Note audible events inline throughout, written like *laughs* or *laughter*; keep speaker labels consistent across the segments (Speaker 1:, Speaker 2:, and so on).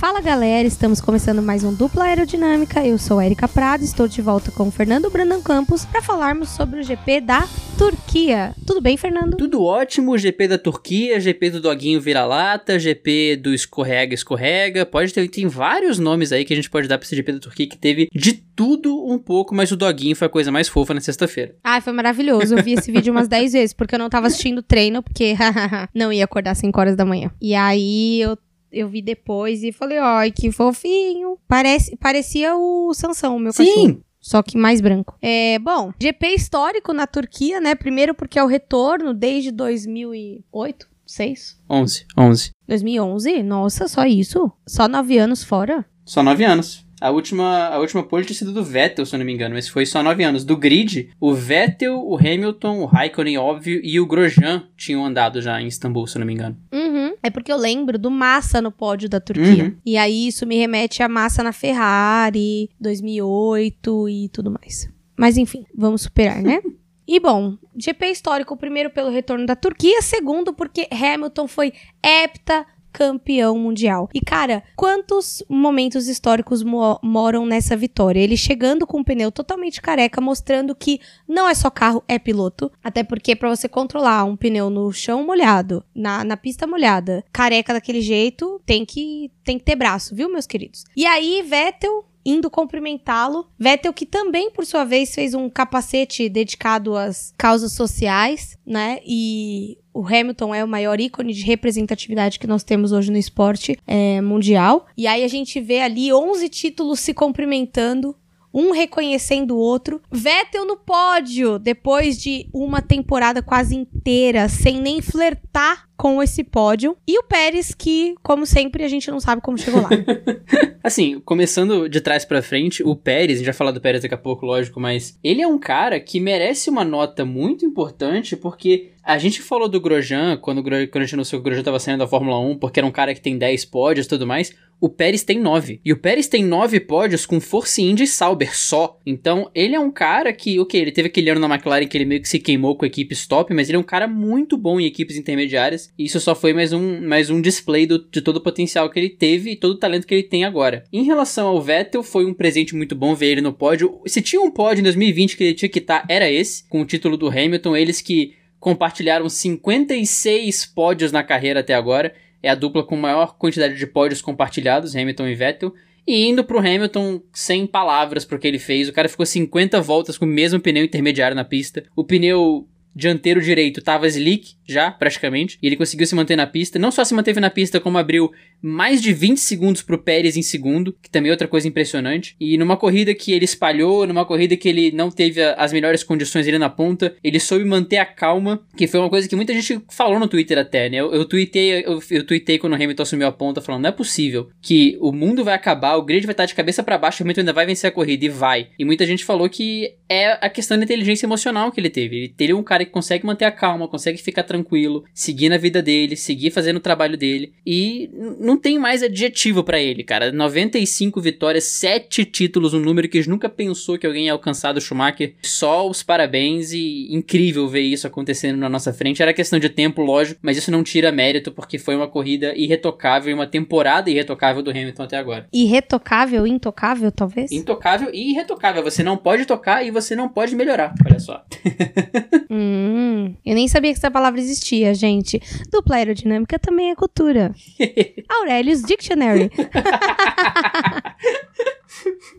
Speaker 1: Fala galera, estamos começando mais um Dupla Aerodinâmica. Eu sou Erika Prado, estou de volta com o Fernando Brandon Campos para falarmos sobre o GP da Turquia. Tudo bem, Fernando?
Speaker 2: Tudo ótimo, GP da Turquia, GP do Doguinho Vira-Lata, GP do Escorrega Escorrega. Pode ter, tem vários nomes aí que a gente pode dar para esse GP da Turquia que teve de tudo um pouco, mas o Doguinho foi a coisa mais fofa na sexta-feira.
Speaker 1: Ai, foi maravilhoso. Eu vi esse vídeo umas 10 vezes, porque eu não tava assistindo treino, porque *laughs* não ia acordar 5 horas da manhã. E aí eu eu vi depois e falei, ai, que fofinho. Parece, parecia o Sansão, meu
Speaker 2: Sim.
Speaker 1: cachorro. Só que mais branco. É, bom, GP histórico na Turquia, né? Primeiro porque é o retorno desde 2008, 6?
Speaker 2: 11, 11.
Speaker 1: 2011? Nossa, só isso? Só nove anos fora?
Speaker 2: Só nove anos. A última, a última pole tinha sido do Vettel, se eu não me engano, mas foi só nove anos. Do grid, o Vettel, o Hamilton, o Raikkonen, óbvio, e o Grosjean tinham andado já em Istambul, se eu não me engano.
Speaker 1: Uhum. É porque eu lembro do Massa no pódio da Turquia.
Speaker 2: Uhum.
Speaker 1: E aí isso me remete a Massa na Ferrari, 2008 e tudo mais. Mas enfim, vamos superar, né? *laughs* E bom, GP histórico, primeiro pelo retorno da Turquia, segundo porque Hamilton foi hepta campeão mundial. E cara, quantos momentos históricos mo moram nessa vitória? Ele chegando com um pneu totalmente careca, mostrando que não é só carro, é piloto. Até porque para você controlar um pneu no chão molhado, na, na pista molhada, careca daquele jeito, tem que tem que ter braço, viu, meus queridos? E aí, Vettel indo cumprimentá-lo. Vettel, que também, por sua vez, fez um capacete dedicado às causas sociais, né? E o Hamilton é o maior ícone de representatividade que nós temos hoje no esporte é, mundial. E aí a gente vê ali 11 títulos se cumprimentando. Um reconhecendo o outro. Vettel no pódio, depois de uma temporada quase inteira, sem nem flertar com esse pódio. E o Pérez, que, como sempre, a gente não sabe como chegou lá. *laughs*
Speaker 2: assim, começando de trás para frente, o Pérez, a gente vai falar do Pérez daqui a pouco, lógico, mas ele é um cara que merece uma nota muito importante, porque a gente falou do Grosjean, quando, quando a gente anunciou que o Grosjean tava saindo da Fórmula 1, porque era um cara que tem 10 pódios e tudo mais, o Pérez tem 9. E o Pérez tem 9 pódios com Force India e Sauber só. Então, ele é um cara que, ok, ele teve aquele ano na McLaren que ele meio que se queimou com a equipe stop, mas ele é um cara muito bom em equipes intermediárias. Isso só foi mais um, mais um display do, de todo o potencial que ele teve e todo o talento que ele tem agora. Em relação ao Vettel, foi um presente muito bom ver ele no pódio. Se tinha um pódio em 2020 que ele tinha que estar, era esse, com o título do Hamilton. Eles que compartilharam 56 pódios na carreira até agora. É a dupla com maior quantidade de pódios compartilhados, Hamilton e Vettel. E indo pro Hamilton sem palavras pro que ele fez. O cara ficou 50 voltas com o mesmo pneu intermediário na pista. O pneu dianteiro direito tava slick já, praticamente, e ele conseguiu se manter na pista. Não só se manteve na pista, como abriu mais de 20 segundos pro Pérez em segundo, que também é outra coisa impressionante. E numa corrida que ele espalhou, numa corrida que ele não teve as melhores condições ali na ponta, ele soube manter a calma, que foi uma coisa que muita gente falou no Twitter até, né? Eu, eu tuitei, eu, eu tuitei quando o Hamilton assumiu a ponta, falando, não é possível que o mundo vai acabar, o grid vai estar de cabeça para baixo, o Hamilton ainda vai vencer a corrida, e vai. E muita gente falou que é a questão da inteligência emocional que ele teve. Ele, é um cara que consegue manter a calma, consegue ficar tranquilo, seguir na vida dele, seguir fazendo o trabalho dele, e não tem mais adjetivo para ele, cara. 95 vitórias, 7 títulos, um número que nunca pensou que alguém ia alcançar do Schumacher. Só os parabéns e incrível ver isso acontecendo na nossa frente. Era questão de tempo, lógico, mas isso não tira mérito porque foi uma corrida irretocável e uma temporada irretocável do Hamilton até agora.
Speaker 1: Irretocável, intocável, talvez?
Speaker 2: Intocável e irretocável. Você não pode tocar e você não pode melhorar. Olha só.
Speaker 1: hum, *laughs* eu nem sabia que essa palavra existia, gente. Dupla aerodinâmica também é cultura. *laughs* Aurelius Dictionary. *laughs*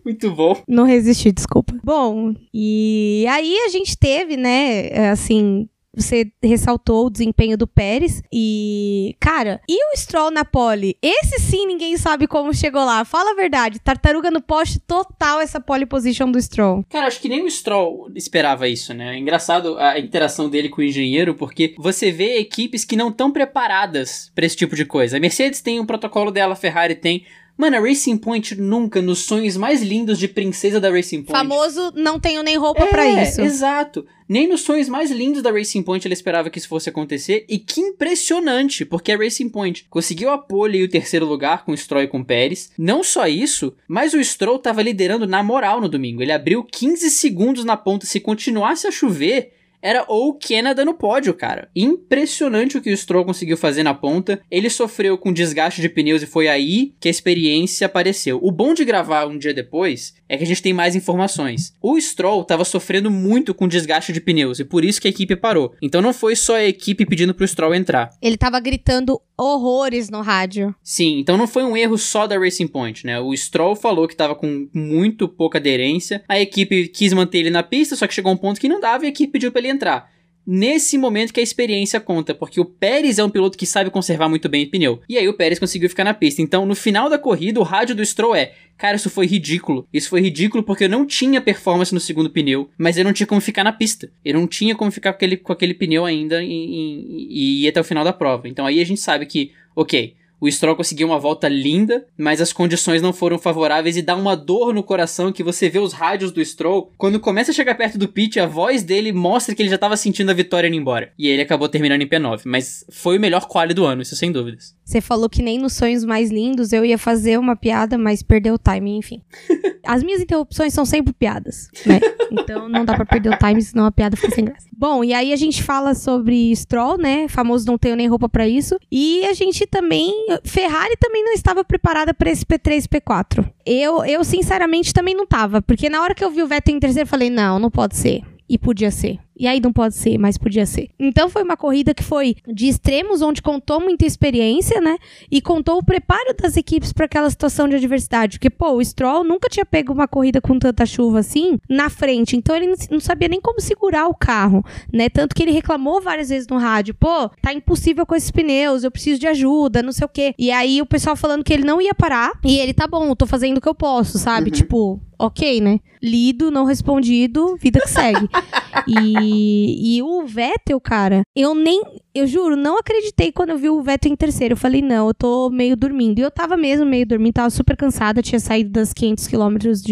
Speaker 2: Muito bom.
Speaker 1: Não resisti, desculpa. Bom, e aí a gente teve, né, assim, você ressaltou o desempenho do Pérez e, cara, e o Stroll na pole? Esse sim ninguém sabe como chegou lá. Fala a verdade, tartaruga no poste total essa pole position do Stroll.
Speaker 2: Cara, acho que nem o Stroll esperava isso, né? É engraçado a interação dele com o engenheiro, porque você vê equipes que não estão preparadas para esse tipo de coisa. A Mercedes tem um protocolo dela, a Ferrari tem, Mano, a Racing Point nunca, nos sonhos mais lindos de princesa da Racing Point.
Speaker 1: Famoso, não tenho nem roupa
Speaker 2: é,
Speaker 1: para isso.
Speaker 2: Exato. Nem nos sonhos mais lindos da Racing Point ela esperava que isso fosse acontecer. E que impressionante, porque a Racing Point conseguiu a pole e o terceiro lugar com o Stroll e com o Pérez. Não só isso, mas o Stroll tava liderando na moral no domingo. Ele abriu 15 segundos na ponta. Se continuasse a chover, era ou Canada no pódio, cara. Impressionante o que o Stroll conseguiu fazer na ponta. Ele sofreu com desgaste de pneus e foi aí que a experiência apareceu. O bom de gravar um dia depois é que a gente tem mais informações. O Stroll estava sofrendo muito com desgaste de pneus e por isso que a equipe parou. Então não foi só a equipe pedindo pro Stroll entrar.
Speaker 1: Ele tava gritando horrores no rádio.
Speaker 2: Sim, então não foi um erro só da Racing Point, né? O Stroll falou que tava com muito pouca aderência. A equipe quis manter ele na pista, só que chegou um ponto que não dava e a equipe pediu para ele entrar nesse momento que a experiência conta, porque o Pérez é um piloto que sabe conservar muito bem o pneu. E aí o Pérez conseguiu ficar na pista. Então, no final da corrida, o rádio do Stroll é: "Cara, isso foi ridículo. Isso foi ridículo porque eu não tinha performance no segundo pneu, mas eu não tinha como ficar na pista. Eu não tinha como ficar com aquele, com aquele pneu ainda e, e, e ir até o final da prova. Então aí a gente sabe que, OK, o Stroll conseguiu uma volta linda, mas as condições não foram favoráveis e dá uma dor no coração que você vê os rádios do Stroll. Quando começa a chegar perto do pit, a voz dele mostra que ele já estava sentindo a vitória indo embora. E ele acabou terminando em P9. Mas foi o melhor quali do ano, isso sem dúvidas.
Speaker 1: Você falou que nem nos sonhos mais lindos eu ia fazer uma piada, mas perdeu o timing, enfim. *laughs* As minhas interrupções são sempre piadas, né? Então não dá pra perder o timing, senão a piada fica sem graça. Bom, e aí a gente fala sobre Stroll, né? Famoso não tenho nem roupa para isso. E a gente também. Ferrari também não estava preparada para esse P3 P4. Eu, eu, sinceramente, também não tava. Porque na hora que eu vi o Vettel em terceiro, eu falei: não, não pode ser. E podia ser. E aí não pode ser, mas podia ser. Então foi uma corrida que foi de extremos, onde contou muita experiência, né? E contou o preparo das equipes para aquela situação de adversidade. Porque, pô, o Stroll nunca tinha pego uma corrida com tanta chuva assim na frente. Então ele não sabia nem como segurar o carro, né? Tanto que ele reclamou várias vezes no rádio: pô, tá impossível com esses pneus, eu preciso de ajuda, não sei o quê. E aí o pessoal falando que ele não ia parar. E ele, tá bom, tô fazendo o que eu posso, sabe? Uhum. Tipo, ok, né? Lido, não respondido, vida que segue. *laughs* e e, o Vettel, cara, eu nem. Eu juro, não acreditei quando eu vi o Vettel em terceiro. Eu falei, não, eu tô meio dormindo. E eu tava mesmo meio dormindo, tava super cansada. Tinha saído das 500 quilômetros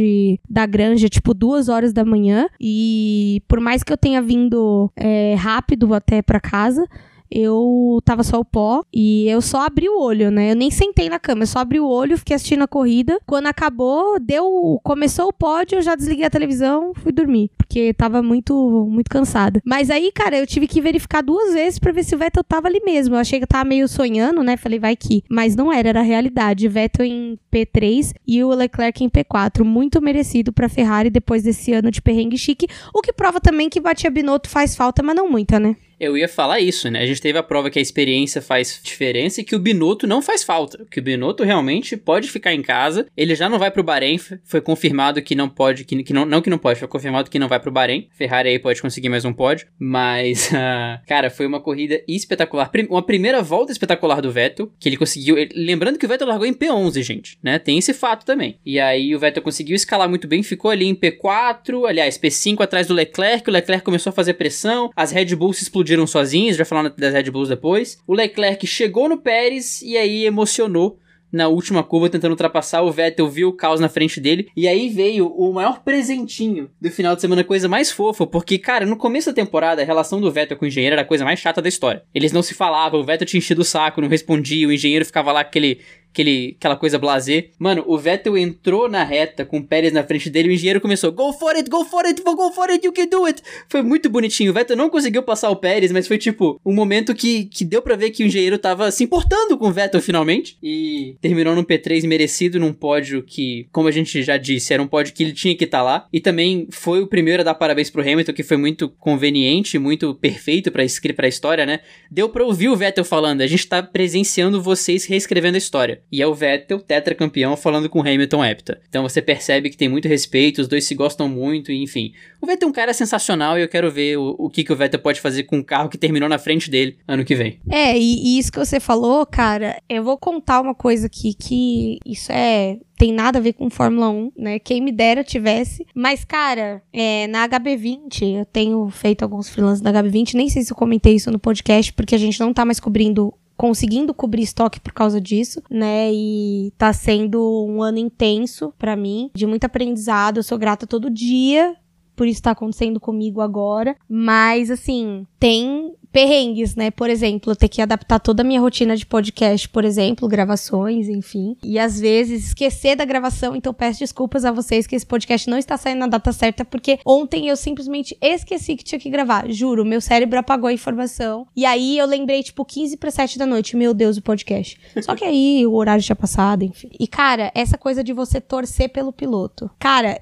Speaker 1: da granja, tipo, duas horas da manhã. E por mais que eu tenha vindo é, rápido até pra casa, eu tava só o pó e eu só abri o olho, né? Eu nem sentei na cama, eu só abri o olho, fiquei assistindo a corrida. Quando acabou, deu, começou o pódio, eu já desliguei a televisão, fui dormir, porque tava muito muito cansada. Mas aí, cara, eu tive que verificar duas vezes para ver se o Vettel tava ali mesmo. Eu achei que eu tava meio sonhando, né? Falei, vai que, mas não era, era a realidade. Vettel em P3 e o Leclerc em P4, muito merecido para Ferrari depois desse ano de perrengue chique, o que prova também que Batia Binotto faz falta, mas não muita, né?
Speaker 2: Eu ia falar isso, né? A gente teve a prova que a experiência faz diferença e que o Binotto não faz falta. Que o Binotto realmente pode ficar em casa. Ele já não vai pro Bahrein. Foi confirmado que não pode, que, que não, não que não pode, foi confirmado que não vai pro Bahrein. Ferrari aí pode conseguir mais um pódio. Mas, uh, *laughs* cara, foi uma corrida espetacular. Uma primeira volta espetacular do Vettel, que ele conseguiu. Ele, lembrando que o Vettel largou em P11, gente, né? Tem esse fato também. E aí o Vettel conseguiu escalar muito bem, ficou ali em P4, aliás, P5 atrás do Leclerc. O Leclerc começou a fazer pressão, as Red Bulls explodiram explodiram sozinhos, já falando das Red Bulls depois. O Leclerc chegou no Pérez e aí emocionou na última curva tentando ultrapassar, o Vettel viu o caos na frente dele, e aí veio o maior presentinho do final de semana, coisa mais fofa, porque, cara, no começo da temporada, a relação do Vettel com o engenheiro era a coisa mais chata da história. Eles não se falavam, o Vettel tinha enchido o saco, não respondia, o engenheiro ficava lá aquele aquele, aquela coisa blazer. Mano, o Vettel entrou na reta com o Pérez na frente dele e o engenheiro começou: Go for it, go for it, go for it, you can do it. Foi muito bonitinho. O Vettel não conseguiu passar o Pérez, mas foi tipo um momento que, que deu para ver que o engenheiro tava se importando com o Vettel finalmente. E terminou num P3 merecido, num pódio que, como a gente já disse, era um pódio que ele tinha que estar tá lá. E também foi o primeiro a dar parabéns pro Hamilton, que foi muito conveniente, muito perfeito pra, pra história, né? Deu pra ouvir o Vettel falando: a gente tá presenciando vocês reescrevendo a história. E é o Vettel, tetracampeão, falando com Hamilton hepta. Então você percebe que tem muito respeito, os dois se gostam muito, enfim. O Vettel é um cara sensacional e eu quero ver o, o que, que o Vettel pode fazer com o carro que terminou na frente dele ano que vem.
Speaker 1: É, e, e isso que você falou, cara, eu vou contar uma coisa aqui que isso é tem nada a ver com Fórmula 1, né? Quem me dera tivesse. Mas, cara, é, na HB20, eu tenho feito alguns freelances da HB20, nem sei se eu comentei isso no podcast, porque a gente não tá mais cobrindo conseguindo cobrir estoque por causa disso, né? E tá sendo um ano intenso para mim, de muito aprendizado. Eu sou grata todo dia por isso tá acontecendo comigo agora. Mas, assim, tem perrengues, né? Por exemplo, ter que adaptar toda a minha rotina de podcast, por exemplo, gravações, enfim. E às vezes esquecer da gravação, então peço desculpas a vocês que esse podcast não está saindo na data certa, porque ontem eu simplesmente esqueci que tinha que gravar. Juro, meu cérebro apagou a informação. E aí eu lembrei, tipo, 15 para 7 da noite, meu Deus, o podcast. Só que aí o horário tinha passado, enfim. E, cara, essa coisa de você torcer pelo piloto. Cara,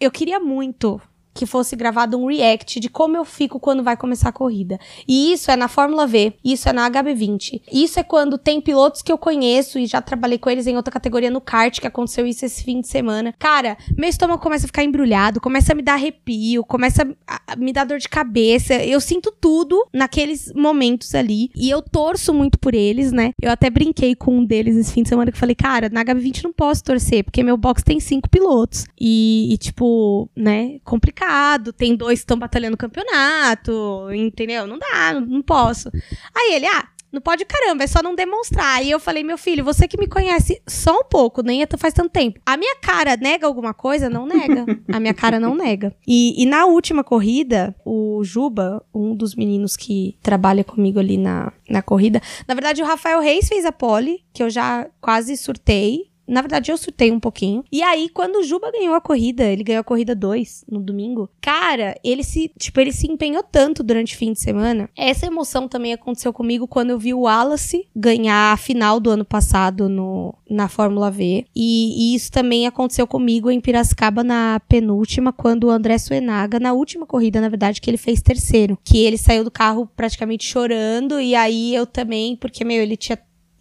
Speaker 1: eu queria muito que fosse gravado um react de como eu fico quando vai começar a corrida. E isso é na Fórmula V, isso é na HB20. Isso é quando tem pilotos que eu conheço e já trabalhei com eles em outra categoria no kart, que aconteceu isso esse fim de semana. Cara, meu estômago começa a ficar embrulhado, começa a me dar arrepio, começa a me dar dor de cabeça. Eu sinto tudo naqueles momentos ali. E eu torço muito por eles, né? Eu até brinquei com um deles esse fim de semana que falei, cara, na HB20 não posso torcer, porque meu box tem cinco pilotos. E, e tipo, né, complicado mercado, tem dois que estão batalhando o campeonato, entendeu? Não dá, não, não posso. Aí ele, ah, não pode caramba, é só não demonstrar. E eu falei, meu filho, você que me conhece só um pouco, nem faz tanto tempo. A minha cara nega alguma coisa? Não nega. *laughs* A minha cara não nega. E, e na última corrida, o Juba, um dos meninos que trabalha comigo ali na, na corrida, na verdade o Rafael Reis fez a pole, que eu já quase surtei. Na verdade, eu surtei um pouquinho. E aí, quando o Juba ganhou a corrida, ele ganhou a corrida 2 no domingo. Cara, ele se, tipo, ele se empenhou tanto durante o fim de semana. Essa emoção também aconteceu comigo quando eu vi o Wallace ganhar a final do ano passado no, na Fórmula V. E, e isso também aconteceu comigo em Piracicaba na penúltima, quando o André Suenaga, na última corrida, na verdade, que ele fez terceiro. Que ele saiu do carro praticamente chorando. E aí eu também, porque, meu, ele tinha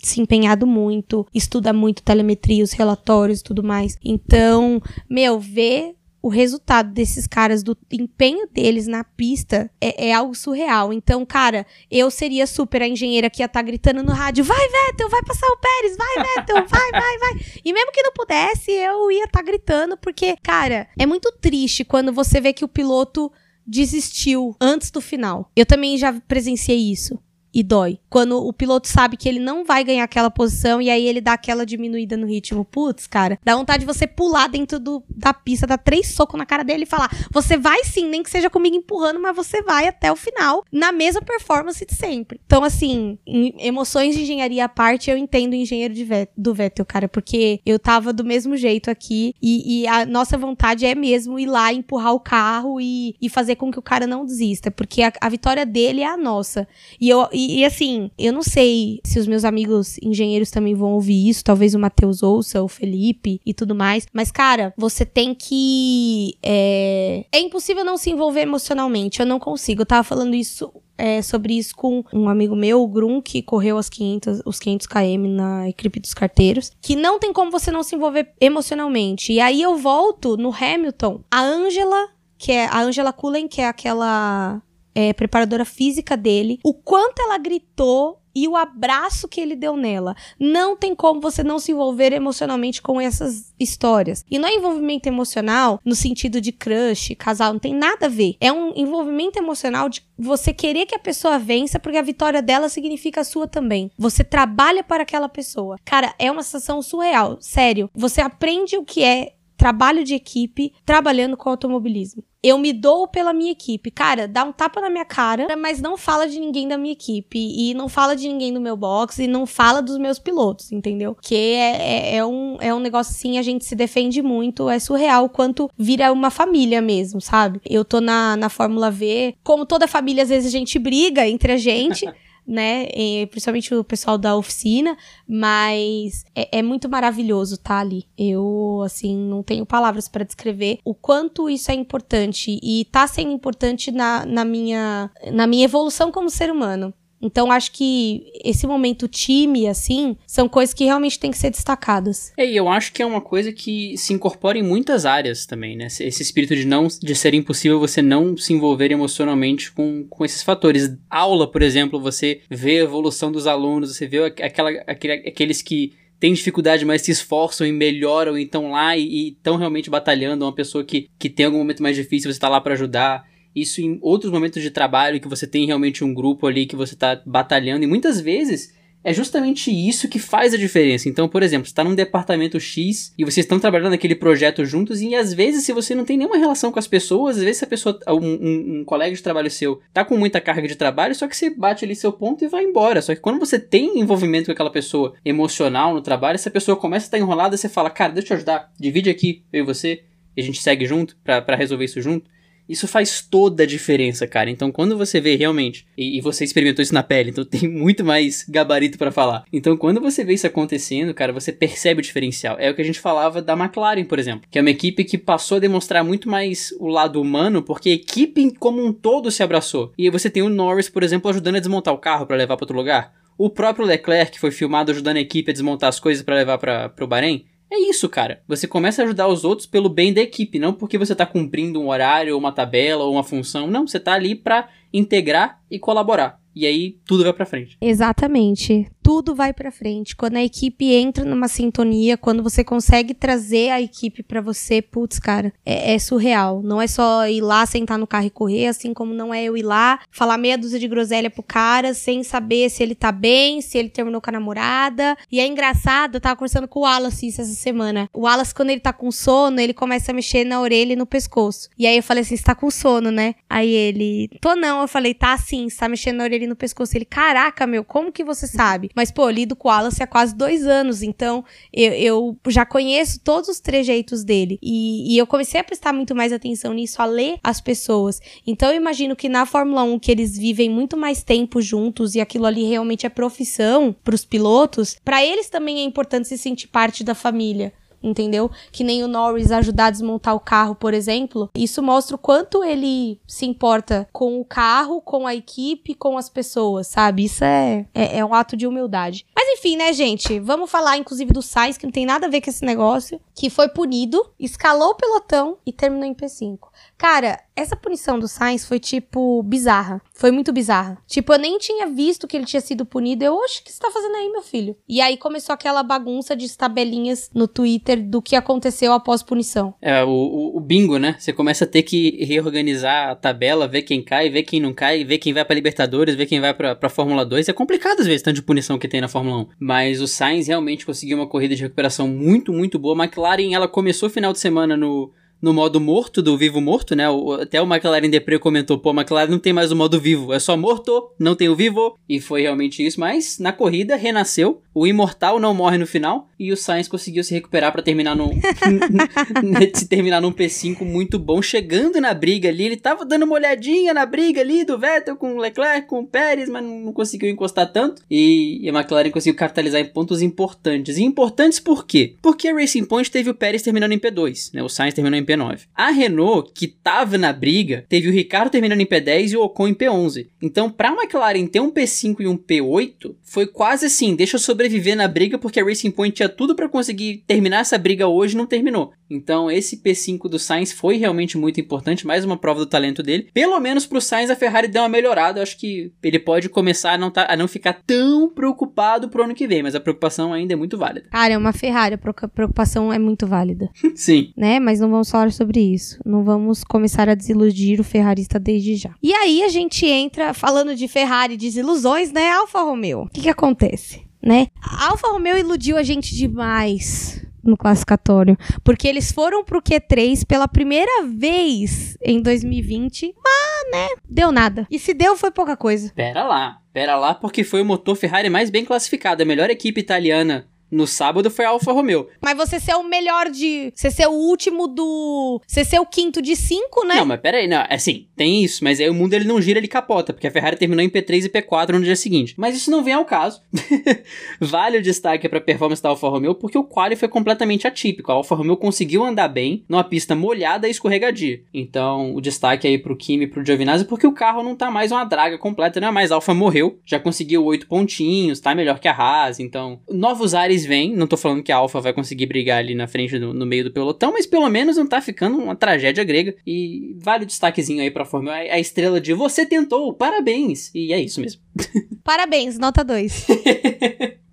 Speaker 1: se empenhado muito, estuda muito telemetria, os relatórios e tudo mais. Então, meu, ver o resultado desses caras, do empenho deles na pista, é, é, algo surreal. Então, cara, eu seria super a engenheira que ia estar tá gritando no rádio: vai, Vettel, vai passar o Pérez, vai, *laughs* Vettel, vai, vai, vai. E mesmo que não pudesse, eu ia estar tá gritando, porque, cara, é muito triste quando você vê que o piloto desistiu antes do final. Eu também já presenciei isso e dói. Quando o piloto sabe que ele não vai ganhar aquela posição e aí ele dá aquela diminuída no ritmo. Putz, cara, dá vontade de você pular dentro do, da pista, dar três socos na cara dele e falar: você vai sim, nem que seja comigo empurrando, mas você vai até o final, na mesma performance de sempre. Então, assim, emoções de engenharia à parte, eu entendo o engenheiro Vet do Vettel, cara, porque eu tava do mesmo jeito aqui e, e, a nossa vontade é mesmo ir lá, empurrar o carro e, e fazer com que o cara não desista, porque a, a vitória dele é a nossa. E eu. E, e, assim, eu não sei se os meus amigos engenheiros também vão ouvir isso, talvez o Matheus ouça, o Felipe e tudo mais. Mas, cara, você tem que. É, é impossível não se envolver emocionalmente. Eu não consigo. Eu tava falando isso é, sobre isso com um amigo meu, o Grum, que correu as 500, os 500 km na equipe dos carteiros, que não tem como você não se envolver emocionalmente. E aí eu volto no Hamilton, a Angela, que é a Angela Cullen, que é aquela é, preparadora física dele, o quanto ela gritou e o abraço que ele deu nela. Não tem como você não se envolver emocionalmente com essas histórias. E não é envolvimento emocional no sentido de crush, casal, não tem nada a ver. É um envolvimento emocional de você querer que a pessoa vença porque a vitória dela significa a sua também. Você trabalha para aquela pessoa. Cara, é uma sensação surreal, sério. Você aprende o que é trabalho de equipe trabalhando com automobilismo. Eu me dou pela minha equipe. Cara, dá um tapa na minha cara, mas não fala de ninguém da minha equipe. E não fala de ninguém do meu box. E não fala dos meus pilotos, entendeu? Que é, é, é um, é um negócio assim, a gente se defende muito. É surreal o quanto vira uma família mesmo, sabe? Eu tô na, na Fórmula V. Como toda família, às vezes a gente briga entre a gente. *laughs* né? E, principalmente o pessoal da oficina, mas é, é, muito maravilhoso estar tá ali. Eu, assim, não tenho palavras para descrever o quanto isso é importante e tá sendo importante na, na, minha, na minha evolução como ser humano. Então acho que esse momento time, assim, são coisas que realmente têm que ser destacadas.
Speaker 2: É, e eu acho que é uma coisa que se incorpora em muitas áreas também, né? Esse espírito de não de ser impossível você não se envolver emocionalmente com, com esses fatores. Aula, por exemplo, você vê a evolução dos alunos, você vê aquela, aquele, aqueles que têm dificuldade, mas se esforçam e melhoram e estão lá e estão realmente batalhando. Uma pessoa que, que tem algum momento mais difícil, você está lá para ajudar isso em outros momentos de trabalho que você tem realmente um grupo ali que você tá batalhando e muitas vezes é justamente isso que faz a diferença. Então, por exemplo, você tá num departamento X e vocês estão trabalhando naquele projeto juntos e às vezes se você não tem nenhuma relação com as pessoas, às vezes a pessoa, um, um, um colega de trabalho seu tá com muita carga de trabalho, só que você bate ali seu ponto e vai embora. Só que quando você tem envolvimento com aquela pessoa emocional no trabalho, essa pessoa começa a estar enrolada, você fala, cara, deixa eu te ajudar, divide aqui, eu e você, e a gente segue junto para resolver isso junto. Isso faz toda a diferença, cara. Então, quando você vê realmente, e, e você experimentou isso na pele, então *laughs* tem muito mais gabarito para falar. Então, quando você vê isso acontecendo, cara, você percebe o diferencial. É o que a gente falava da McLaren, por exemplo, que é uma equipe que passou a demonstrar muito mais o lado humano, porque a equipe como um todo se abraçou. E aí você tem o Norris, por exemplo, ajudando a desmontar o carro para levar para outro lugar. O próprio Leclerc, que foi filmado ajudando a equipe a desmontar as coisas para levar para o Bahrein. É isso, cara. Você começa a ajudar os outros pelo bem da equipe, não porque você tá cumprindo um horário, uma tabela, ou uma função. Não, você tá ali para integrar e colaborar. E aí tudo vai para frente.
Speaker 1: Exatamente tudo vai para frente. Quando a equipe entra numa sintonia, quando você consegue trazer a equipe para você, putz, cara, é, é, surreal. Não é só ir lá, sentar no carro e correr, assim como não é eu ir lá, falar meia dúzia de groselha pro cara, sem saber se ele tá bem, se ele terminou com a namorada. E é engraçado, eu tava conversando com o Wallace isso essa semana. O Wallace, quando ele tá com sono, ele começa a mexer na orelha e no pescoço. E aí eu falei assim: você tá com sono, né? Aí ele, tô não. Eu falei, tá sim, você tá mexendo na orelha e no pescoço. Ele, caraca, meu, como que você sabe? Mas, pô, eu lido com o Wallace há quase dois anos, então eu, eu já conheço todos os trejeitos dele. E, e, eu comecei a prestar muito mais atenção nisso, a ler as pessoas. Então eu imagino que na Fórmula 1, que eles vivem muito mais tempo juntos e aquilo ali realmente é profissão para os pilotos, para eles também é importante se sentir parte da família entendeu? Que nem o Norris ajudar a desmontar o carro, por exemplo. Isso mostra o quanto ele se importa com o carro, com a equipe, com as pessoas, sabe? Isso é, é, é um ato de humildade. Mas enfim, né, gente? Vamos falar, inclusive, do Sainz, que não tem nada a ver com esse negócio, que foi punido, escalou o pelotão e terminou em P5. Cara, essa punição do Sainz foi, tipo, bizarra. Foi muito bizarra. Tipo, eu nem tinha visto que ele tinha sido punido. Eu, oxe, o que você tá fazendo aí, meu filho? E aí começou aquela bagunça de tabelinhas no Twitter do que aconteceu após punição.
Speaker 2: É, o, o, o, bingo, né? Você começa a ter que reorganizar a tabela, ver quem cai, ver quem não cai, ver quem vai pra Libertadores, ver quem vai pra, pra Fórmula 2. É complicado às vezes, tanto de punição que tem na Fórmula 1. Mas o Sainz realmente conseguiu uma corrida de recuperação muito, muito boa. A McLaren, ela começou o final de semana no no modo morto do vivo morto, né? O, até o McLaren Depre comentou, pô, a McLaren não tem mais o modo vivo, é só morto, não tem o vivo. E foi realmente isso, mas na corrida renasceu. O imortal não morre no final e o Sainz conseguiu se recuperar para terminar no *laughs* se terminar num P5 muito bom, chegando na briga ali, ele tava dando uma olhadinha na briga ali do Vettel com o Leclerc, com o Pérez, mas não conseguiu encostar tanto. E a McLaren conseguiu capitalizar em pontos importantes. E importantes por quê? Porque a Racing Point teve o Pérez terminando em P2, né? O Sainz terminou em P9. A Renault, que tava na briga, teve o Ricardo terminando em P10 e o Ocon em P11. Então, pra McLaren ter um P5 e um P8, foi quase assim, deixa eu sobreviver na briga, porque a Racing Point tinha tudo para conseguir terminar essa briga hoje e não terminou. Então, esse P5 do Sainz foi realmente muito importante, mais uma prova do talento dele. Pelo menos pro Sainz a Ferrari deu uma melhorada, eu acho que ele pode começar a não, tá, a não ficar tão preocupado pro ano que vem, mas a preocupação ainda é muito válida.
Speaker 1: Cara, é uma Ferrari, a preocupação é muito válida. *laughs*
Speaker 2: Sim.
Speaker 1: Né? Mas não vamos falar sobre isso. Não vamos começar a desiludir o ferrarista desde já. E aí a gente entra falando de Ferrari desilusões, né? Alfa Romeo. O que, que acontece? Né? A Alfa Romeo iludiu a gente demais no classificatório, porque eles foram pro Q3 pela primeira vez em 2020, mas, né, deu nada. E se deu, foi pouca coisa.
Speaker 2: Pera lá, pera lá, porque foi o motor Ferrari mais bem classificado, a melhor equipe italiana no sábado foi a Alfa Romeo.
Speaker 1: Mas você ser o melhor de. Você ser o último do. Você ser o quinto de cinco, né?
Speaker 2: Não, mas pera aí, não. Assim, tem isso, mas aí o mundo ele não gira, ele capota, porque a Ferrari terminou em P3 e P4 no dia seguinte. Mas isso não vem ao caso. *laughs* vale o destaque pra performance da Alfa Romeo, porque o quali foi completamente atípico. A Alfa Romeo conseguiu andar bem numa pista molhada e escorregadia. Então, o destaque aí pro Kimi e pro Giovinazzi, porque o carro não tá mais uma draga completa, né? Mas a Alfa morreu, já conseguiu oito pontinhos, tá melhor que a Haas, então, novos ares vem. Não tô falando que a Alfa vai conseguir brigar ali na frente, do, no meio do pelotão, mas pelo menos não tá ficando uma tragédia grega. E vale o destaquezinho aí pra Fórmula a, a estrela de você tentou, parabéns! E é isso mesmo. *laughs*
Speaker 1: Parabéns, nota 2. *laughs*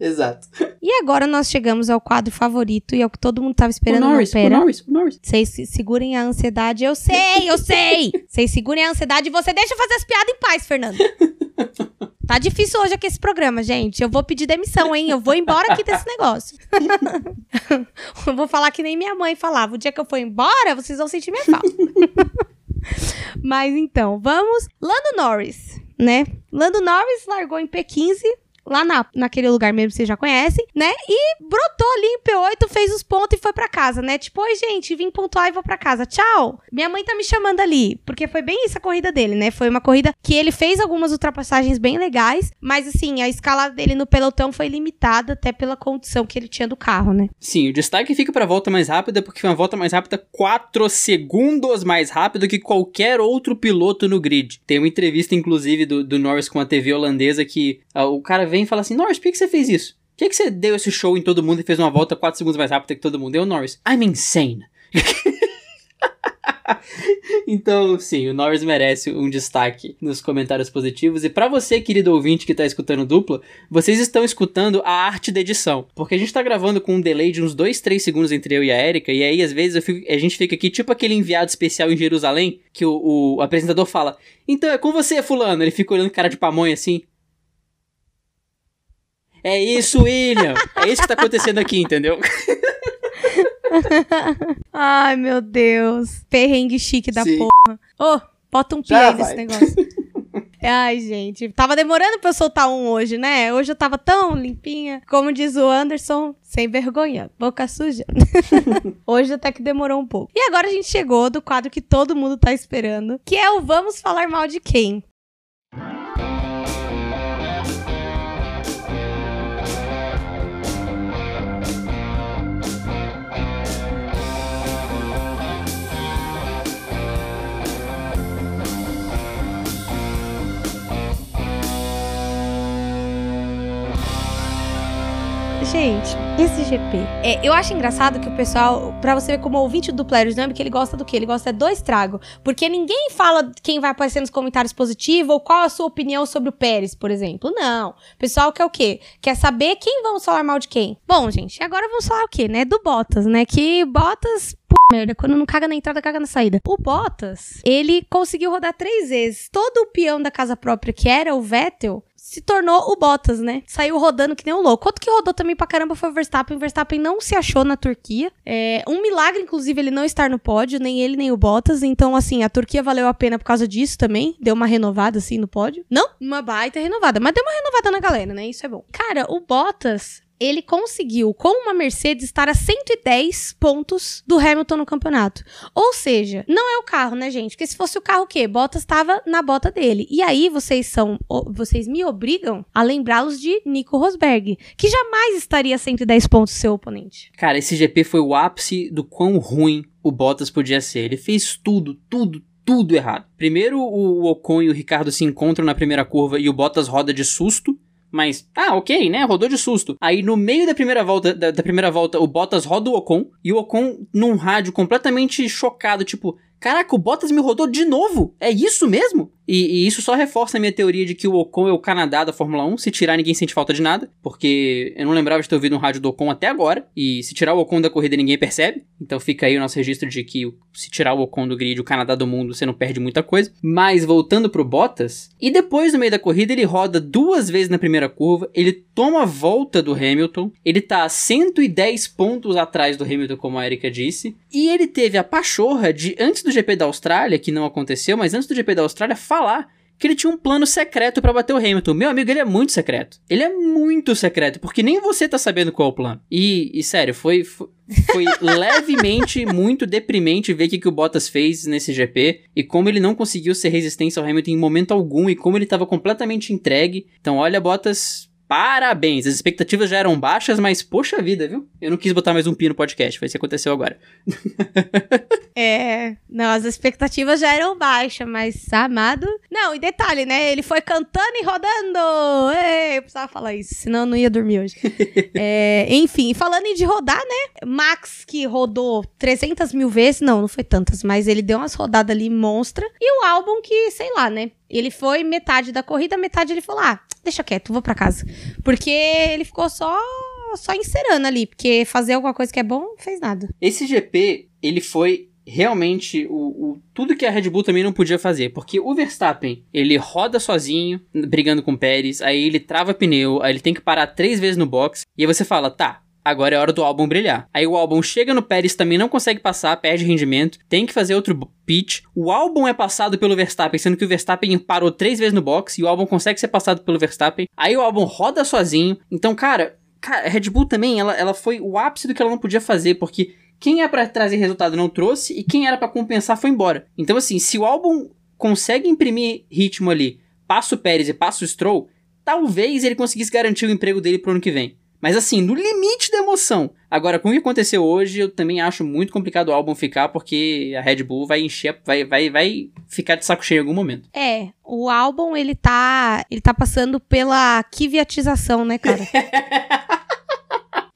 Speaker 2: Exato.
Speaker 1: E agora nós chegamos ao quadro favorito e é o que todo mundo tava esperando.
Speaker 2: O Norris,
Speaker 1: não, pera.
Speaker 2: o Norris, o Norris.
Speaker 1: Vocês segurem a ansiedade, eu sei, eu sei! *laughs* Vocês segurem a ansiedade e você deixa eu fazer as piadas em paz, Fernando. Tá difícil hoje aqui esse programa, gente. Eu vou pedir demissão, hein? Eu vou embora aqui desse negócio. *laughs* eu vou falar que nem minha mãe falava. O dia que eu for embora, vocês vão sentir minha falta. *laughs* Mas então, vamos. Lando Norris, né? Lando Norris largou em P15 lá na, naquele lugar mesmo que vocês já conhecem, né? E brotou ali em P8, fez os pontos e foi para casa, né? Tipo, oi, gente, vim pontuar e vou para casa. Tchau. Minha mãe tá me chamando ali, porque foi bem isso a corrida dele, né? Foi uma corrida que ele fez algumas ultrapassagens bem legais, mas assim, a escala dele no pelotão foi limitada até pela condição que ele tinha do carro, né?
Speaker 2: Sim, o destaque fica pra volta mais rápida, porque foi uma volta mais rápida 4 segundos mais rápido que qualquer outro piloto no grid. Tem uma entrevista, inclusive, do, do Norris com a TV holandesa que uh, o cara vem vem e fala assim: Norris, por que, você fez isso? Por que, que você deu esse show em todo mundo e fez uma volta 4 segundos mais rápida que todo mundo? Eu, Norris, I'm insane. *laughs* então, sim, o Norris merece um destaque nos comentários positivos. E para você, querido ouvinte que tá escutando dupla, vocês estão escutando a arte da edição. Porque a gente tá gravando com um delay de uns 2, 3 segundos entre eu e a Erika. E aí, às vezes, fico, a gente fica aqui, tipo aquele enviado especial em Jerusalém, que o, o apresentador fala: Então é com você, Fulano. Ele fica olhando cara de pamonha assim. É isso, William. É isso que tá acontecendo aqui, entendeu? *laughs*
Speaker 1: Ai, meu Deus. Perrengue chique da Sim. porra. Ô, oh, bota um pi aí nesse negócio. *laughs* Ai, gente, tava demorando pra eu soltar um hoje, né? Hoje eu tava tão limpinha. Como diz o Anderson, sem vergonha, boca suja. *laughs* hoje até que demorou um pouco. E agora a gente chegou do quadro que todo mundo tá esperando, que é o Vamos Falar Mal de Quem? Gente, esse GP. É, eu acho engraçado que o pessoal, pra você ver como ouvinte do Players que ele gosta do quê? Ele gosta do estrago. Porque ninguém fala quem vai aparecer nos comentários positivo ou qual a sua opinião sobre o Pérez, por exemplo. Não. O pessoal quer o quê? Quer saber quem vamos falar mal de quem. Bom, gente, agora vamos falar o quê, né? Do Bottas, né? Que Bottas merda, quando não caga na entrada, caga na saída. O Bottas, ele conseguiu rodar três vezes. Todo o peão da casa própria, que era o Vettel, se tornou o Bottas, né? Saiu rodando que nem um louco. Outro que rodou também pra caramba foi o Verstappen. O Verstappen não se achou na Turquia. É um milagre, inclusive, ele não estar no pódio, nem ele, nem o Bottas. Então, assim, a Turquia valeu a pena por causa disso também. Deu uma renovada, assim, no pódio. Não uma baita renovada, mas deu uma renovada na galera, né? Isso é bom. Cara, o Bottas, ele conseguiu, com uma Mercedes, estar a 110 pontos do Hamilton no campeonato. Ou seja, não é o carro, né, gente? Porque se fosse o carro, o quê? Bottas estava na bota dele. E aí vocês são. Vocês me obrigam a lembrá-los de Nico Rosberg, que jamais estaria a 110 pontos seu oponente.
Speaker 2: Cara, esse GP foi o ápice do quão ruim o Bottas podia ser. Ele fez tudo, tudo, tudo errado. Primeiro, o Ocon e o Ricardo se encontram na primeira curva e o Bottas roda de susto. Mas, ah, ok, né? Rodou de susto. Aí no meio da primeira volta, da, da, primeira volta, o Bottas roda o Ocon e o Ocon num rádio completamente chocado, tipo, caraca, o Bottas me rodou de novo. É isso mesmo? E, e, isso só reforça a minha teoria de que o Ocon é o Canadá da Fórmula 1. Se tirar, ninguém sente falta de nada. Porque eu não lembrava de ter ouvido um rádio do Ocon até agora. E se tirar o Ocon da corrida, ninguém percebe. Então fica aí o nosso registro de que se tirar o Ocon do grid, o Canadá do mundo, você não perde muita coisa. Mas voltando pro Bottas. E depois, no meio da corrida, ele roda duas vezes na primeira curva. Ele toma a volta do Hamilton. Ele tá a 110 pontos atrás do Hamilton, como a Erika disse. E ele teve a pachorra de, antes do GP da Austrália, que não aconteceu, mas antes do GP da Austrália, falar que ele tinha um plano secreto para bater o Hamilton. Meu amigo, ele é muito secreto. Ele é muito secreto, porque nem você tá sabendo qual é o plano. E, e sério, foi, foi, foi *laughs* levemente muito deprimente ver o que, que o Bottas fez nesse GP e como ele não conseguiu ser resistência ao Hamilton em momento algum e como ele tava completamente entregue. Então, olha, Bottas, Parabéns! As expectativas já eram baixas, mas poxa vida, viu? Eu não quis botar mais um pi no podcast, foi isso que aconteceu agora. *laughs*
Speaker 1: é, não, as expectativas já eram baixas, mas amado. Não, e detalhe, né? Ele foi cantando e rodando! Ei, eu precisava falar isso, senão eu não ia dormir hoje. *laughs* é, enfim, falando em de rodar, né? Max, que rodou 300 mil vezes, não, não foi tantas, mas ele deu umas rodadas ali monstra. E o álbum que, sei lá, né? Ele foi metade da corrida, metade ele falou: ah, deixa quieto, vou para casa. Porque ele ficou só só encerando ali, porque fazer alguma coisa que é bom, fez nada.
Speaker 2: Esse GP, ele foi realmente o, o, tudo que a Red Bull também não podia fazer. Porque o Verstappen, ele roda sozinho, brigando com o Pérez, aí ele trava pneu, aí ele tem que parar três vezes no box, e aí você fala, tá, agora é hora do álbum brilhar. Aí o álbum chega no Pérez, também não consegue passar, perde rendimento, tem que fazer outro pitch. O álbum é passado pelo Verstappen, sendo que o Verstappen parou três vezes no box e o álbum consegue ser passado pelo Verstappen. Aí o álbum roda sozinho. Então, cara, cara a Red Bull também, ela, ela foi o ápice do que ela não podia fazer, porque quem é para trazer resultado não trouxe e quem era para compensar foi embora. Então, assim, se o álbum consegue imprimir ritmo ali, passa o Pérez e passa o Stroll, talvez ele conseguisse garantir o emprego dele pro ano que vem. Mas assim, no limite da emoção. Agora, com o que aconteceu hoje, eu também acho muito complicado o álbum ficar, porque a Red Bull vai encher, vai, vai, vai ficar de saco cheio em algum momento.
Speaker 1: É, o álbum, ele tá. Ele tá passando pela kiviatização, né, cara? *laughs*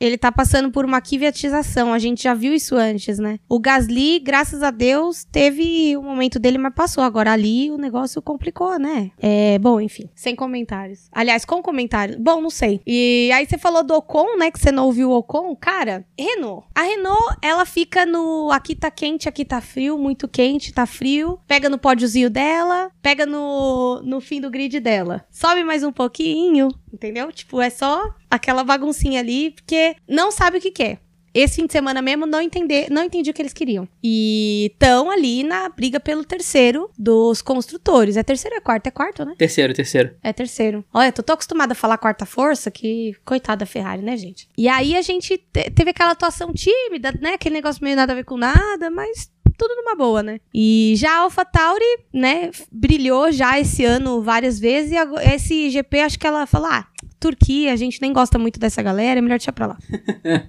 Speaker 1: ele tá passando por uma kiviatização. A gente já viu isso antes, né? O Gasly, graças a Deus, teve o momento dele, mas passou. Agora ali o negócio complicou, né? É, bom, enfim, sem comentários. Aliás, com comentários. Bom, não sei. E aí você falou do Ocon, né? Que você não ouviu o Ocon. Cara, Renault. A Renault, ela fica no aqui tá quente, aqui tá frio, muito quente, tá frio. Pega no pódiozinho dela, pega no, no fim do grid dela. Sobe mais um pouquinho, entendeu? Tipo, é só aquela baguncinha ali, porque não sabe o que quer. Esse fim de semana mesmo não entender, não entendi o que eles queriam. E estão ali na briga pelo terceiro dos construtores. É terceiro ou é quarto? É quarto, né?
Speaker 2: Terceiro, terceiro.
Speaker 1: É terceiro. Olha, tô tão acostumada a falar quarta força que coitada da Ferrari, né, gente? E aí a gente te teve aquela atuação tímida, né? Aquele negócio meio nada a ver com nada, mas tudo numa boa, né? E já a AlphaTauri, né, brilhou já esse ano várias vezes e esse GP acho que ela falou, ah, Turquia, a gente nem gosta muito dessa galera, é melhor deixar pra lá.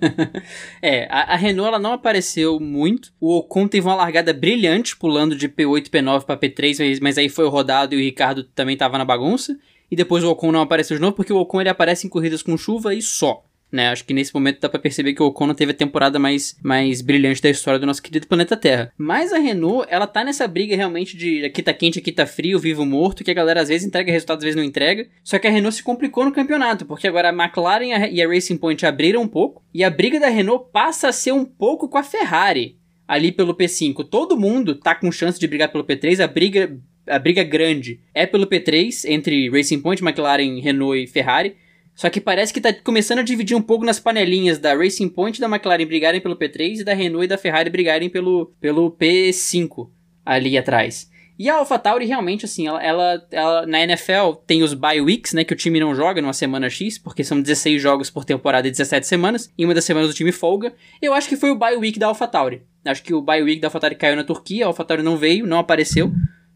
Speaker 1: *laughs*
Speaker 2: é, a, a, Renault ela não apareceu muito. O Ocon teve uma largada brilhante, pulando de P8, P9 pra P3, mas aí foi rodado e o Ricardo também tava na bagunça. E depois o Ocon não apareceu de novo, porque o Ocon ele aparece em corridas com chuva e só né? Acho que nesse momento dá para perceber que o Ocon não teve a temporada mais, mais brilhante da história do nosso querido planeta Terra. Mas a Renault, ela tá nessa briga realmente de aqui tá quente, aqui tá frio, vivo, morto, que a galera às vezes entrega resultado, às vezes não entrega. Só que a Renault se complicou no campeonato, porque agora a McLaren e a Racing Point abriram um pouco, e a briga da Renault passa a ser um pouco com a Ferrari. Ali pelo P5, todo mundo tá com chance de brigar pelo P3, a briga a briga grande é pelo P3 entre Racing Point, McLaren, Renault e Ferrari. Só que parece que tá começando a dividir um pouco nas panelinhas da Racing Point da McLaren brigarem pelo P3 e da Renault e da Ferrari brigarem pelo, pelo P5 ali atrás. E a AlphaTauri realmente, assim, ela, ela, ela, na NFL tem os bye weeks, né, que o time não joga numa semana X, porque são 16 jogos por temporada e 17 semanas, e uma das semanas o time folga. Eu acho que foi o bye week da AlphaTauri. Acho que o bye week da AlphaTauri caiu na Turquia, a AlphaTauri não veio, não apareceu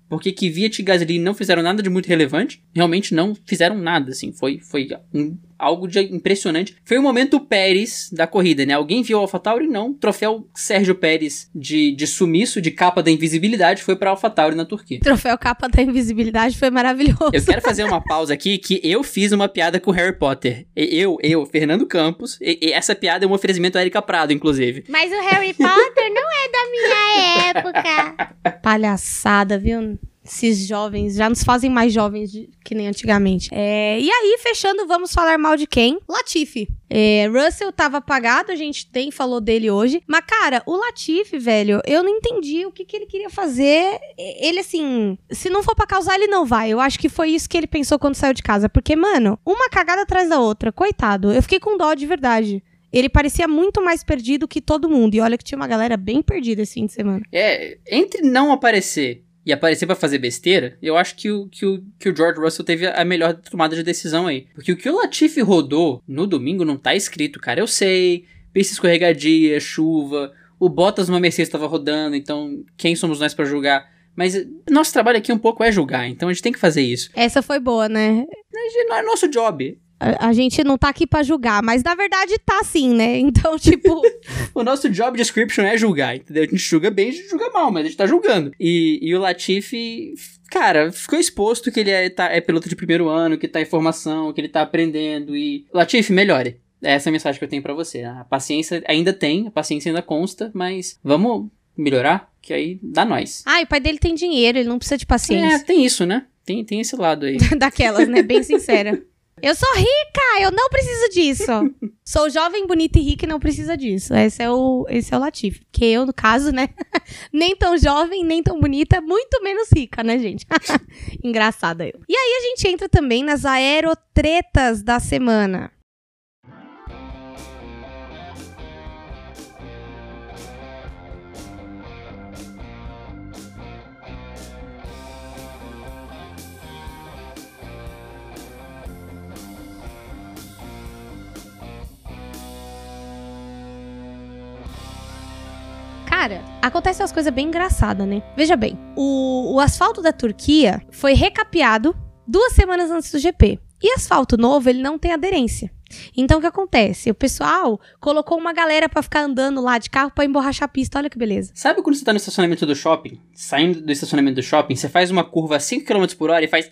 Speaker 2: porque Kvyat e Gasly não fizeram nada de muito relevante, realmente não fizeram nada, assim, foi, foi um, algo de impressionante. Foi o momento Pérez da corrida, né? Alguém viu o AlphaTauri? Não. Troféu Sérgio Pérez de, de sumiço, de capa da invisibilidade, foi pra AlphaTauri na Turquia.
Speaker 1: Troféu capa da invisibilidade foi maravilhoso.
Speaker 2: Eu quero fazer uma *laughs* pausa aqui que eu fiz uma piada com Harry Potter. Eu, eu, Fernando Campos, e, e essa piada é um oferecimento a Erika Prado, inclusive.
Speaker 1: Mas o Harry Potter não é da minha época. *laughs* Palhaçada, viu? Esses jovens já nos fazem mais jovens de, que nem antigamente. É, e aí, fechando, vamos falar mal de quem? Latifi. É, Russell tava apagado, a gente tem falou dele hoje. Mas, cara, o Latifi, velho, eu não entendi o que, que ele queria fazer. Ele, assim, se não for para causar, ele não vai. Eu acho que foi isso que ele pensou quando saiu de casa. Porque, mano, uma cagada atrás da outra. Coitado, eu fiquei com dó de verdade. Ele parecia muito mais perdido que todo mundo. E olha que tinha uma galera bem perdida esse fim de semana.
Speaker 2: É, entre não aparecer e aparecer para fazer besteira, eu acho que o, que, o, que o George Russell teve a melhor tomada de decisão aí. Porque o que o Latifi rodou no domingo não tá escrito, cara. Eu sei, pista escorregadia, chuva, o Bottas numa Mercedes estava rodando, então quem somos nós para julgar? Mas nosso trabalho aqui um pouco é julgar, então a gente tem que fazer isso.
Speaker 1: Essa foi boa, né?
Speaker 2: Não é nosso job.
Speaker 1: A, a, gente não tá aqui para julgar, mas na verdade tá sim, né? *laughs* Então, tipo. *laughs*
Speaker 2: o nosso job description é julgar, entendeu? A gente julga bem, a gente julga mal, mas a gente tá julgando. E, e o Latifi, cara, ficou exposto que ele é, tá, é piloto de primeiro ano, que tá em formação, que ele tá aprendendo. E. Latifi, melhore. Essa é a mensagem que eu tenho para você. A paciência ainda tem, a paciência ainda consta, mas vamos melhorar, que aí dá nós.
Speaker 1: Ah, e o pai dele tem dinheiro, ele não precisa de paciência.
Speaker 2: É, tem isso, né? Tem, tem esse lado aí. *laughs*
Speaker 1: Daquelas, né? Bem sincera. Eu sou rica, eu não preciso disso. *laughs* sou jovem, bonita e rica e não precisa disso. Esse é o, esse é o Latif. Que eu, no caso, né? *laughs* nem tão jovem, nem tão bonita, muito menos rica, né, gente? *laughs* Engraçada eu. E aí a gente entra também nas aerotretas da semana. Cara, acontecem umas coisas bem engraçadas, né? Veja bem, o, o asfalto da Turquia foi recapeado duas semanas antes do GP. E asfalto novo, ele não tem aderência. Então o que acontece? O pessoal colocou uma galera para ficar andando lá de carro para emborrachar a pista. Olha que beleza.
Speaker 2: Sabe quando você tá no estacionamento do shopping? Saindo do estacionamento do shopping, você faz uma curva a 5 km por hora e faz.